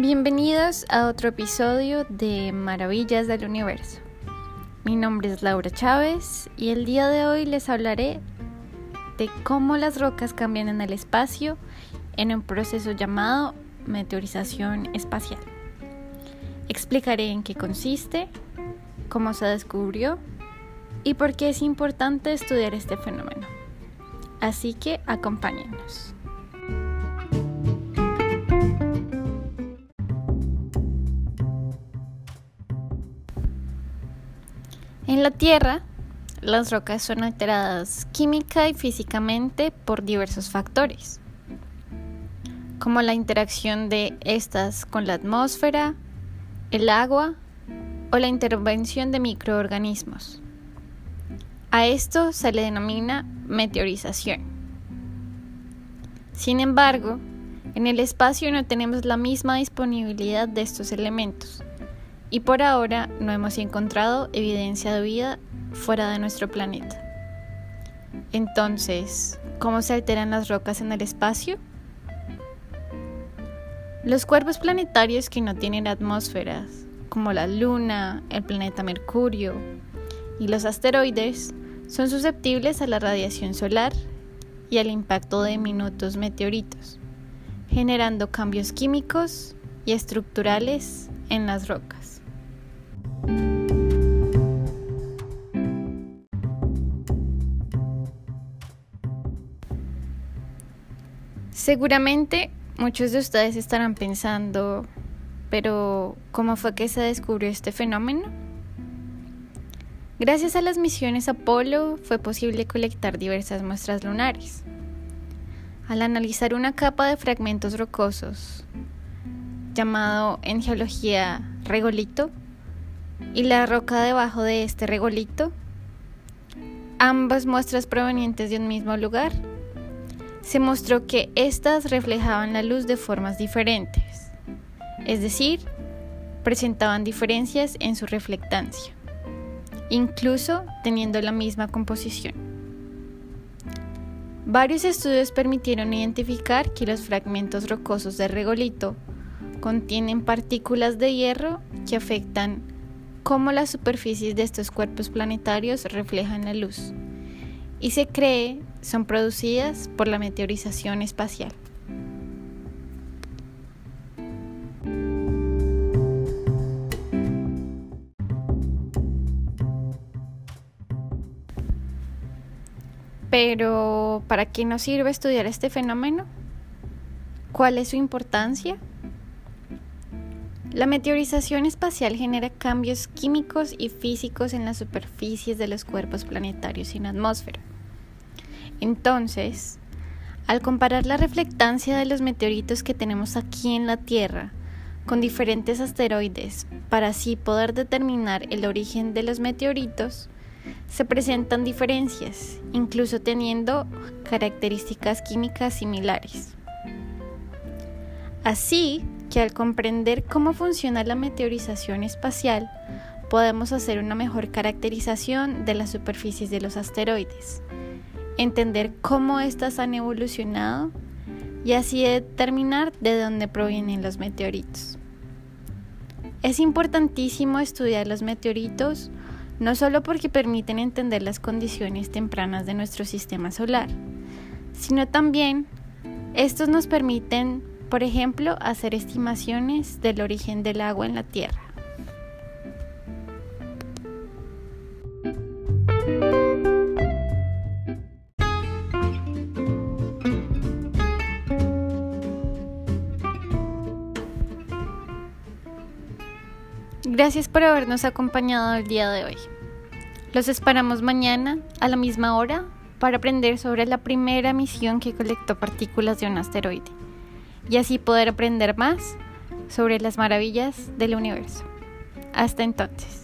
Bienvenidos a otro episodio de Maravillas del Universo. Mi nombre es Laura Chávez y el día de hoy les hablaré de cómo las rocas cambian en el espacio en un proceso llamado meteorización espacial. Explicaré en qué consiste, cómo se descubrió y por qué es importante estudiar este fenómeno. Así que acompáñenos. En la Tierra, las rocas son alteradas química y físicamente por diversos factores, como la interacción de estas con la atmósfera, el agua o la intervención de microorganismos. A esto se le denomina meteorización. Sin embargo, en el espacio no tenemos la misma disponibilidad de estos elementos y por ahora no hemos encontrado evidencia de vida fuera de nuestro planeta. Entonces, ¿cómo se alteran las rocas en el espacio? Los cuerpos planetarios que no tienen atmósferas, como la Luna, el planeta Mercurio y los asteroides, son susceptibles a la radiación solar y al impacto de minutos meteoritos, generando cambios químicos y estructurales en las rocas. Seguramente muchos de ustedes estarán pensando, pero ¿cómo fue que se descubrió este fenómeno? Gracias a las misiones Apolo fue posible colectar diversas muestras lunares. Al analizar una capa de fragmentos rocosos, llamado en geología regolito, y la roca debajo de este regolito, ambas muestras provenientes de un mismo lugar, se mostró que éstas reflejaban la luz de formas diferentes, es decir, presentaban diferencias en su reflectancia incluso teniendo la misma composición. Varios estudios permitieron identificar que los fragmentos rocosos de regolito contienen partículas de hierro que afectan cómo las superficies de estos cuerpos planetarios reflejan la luz y se cree son producidas por la meteorización espacial. Pero, ¿para qué nos sirve estudiar este fenómeno? ¿Cuál es su importancia? La meteorización espacial genera cambios químicos y físicos en las superficies de los cuerpos planetarios sin atmósfera. Entonces, al comparar la reflectancia de los meteoritos que tenemos aquí en la Tierra con diferentes asteroides para así poder determinar el origen de los meteoritos, se presentan diferencias, incluso teniendo características químicas similares. Así que al comprender cómo funciona la meteorización espacial, podemos hacer una mejor caracterización de las superficies de los asteroides, entender cómo éstas han evolucionado y así determinar de dónde provienen los meteoritos. Es importantísimo estudiar los meteoritos no solo porque permiten entender las condiciones tempranas de nuestro sistema solar, sino también estos nos permiten, por ejemplo, hacer estimaciones del origen del agua en la Tierra. Gracias por habernos acompañado el día de hoy. Los esperamos mañana a la misma hora para aprender sobre la primera misión que colectó partículas de un asteroide y así poder aprender más sobre las maravillas del universo. Hasta entonces.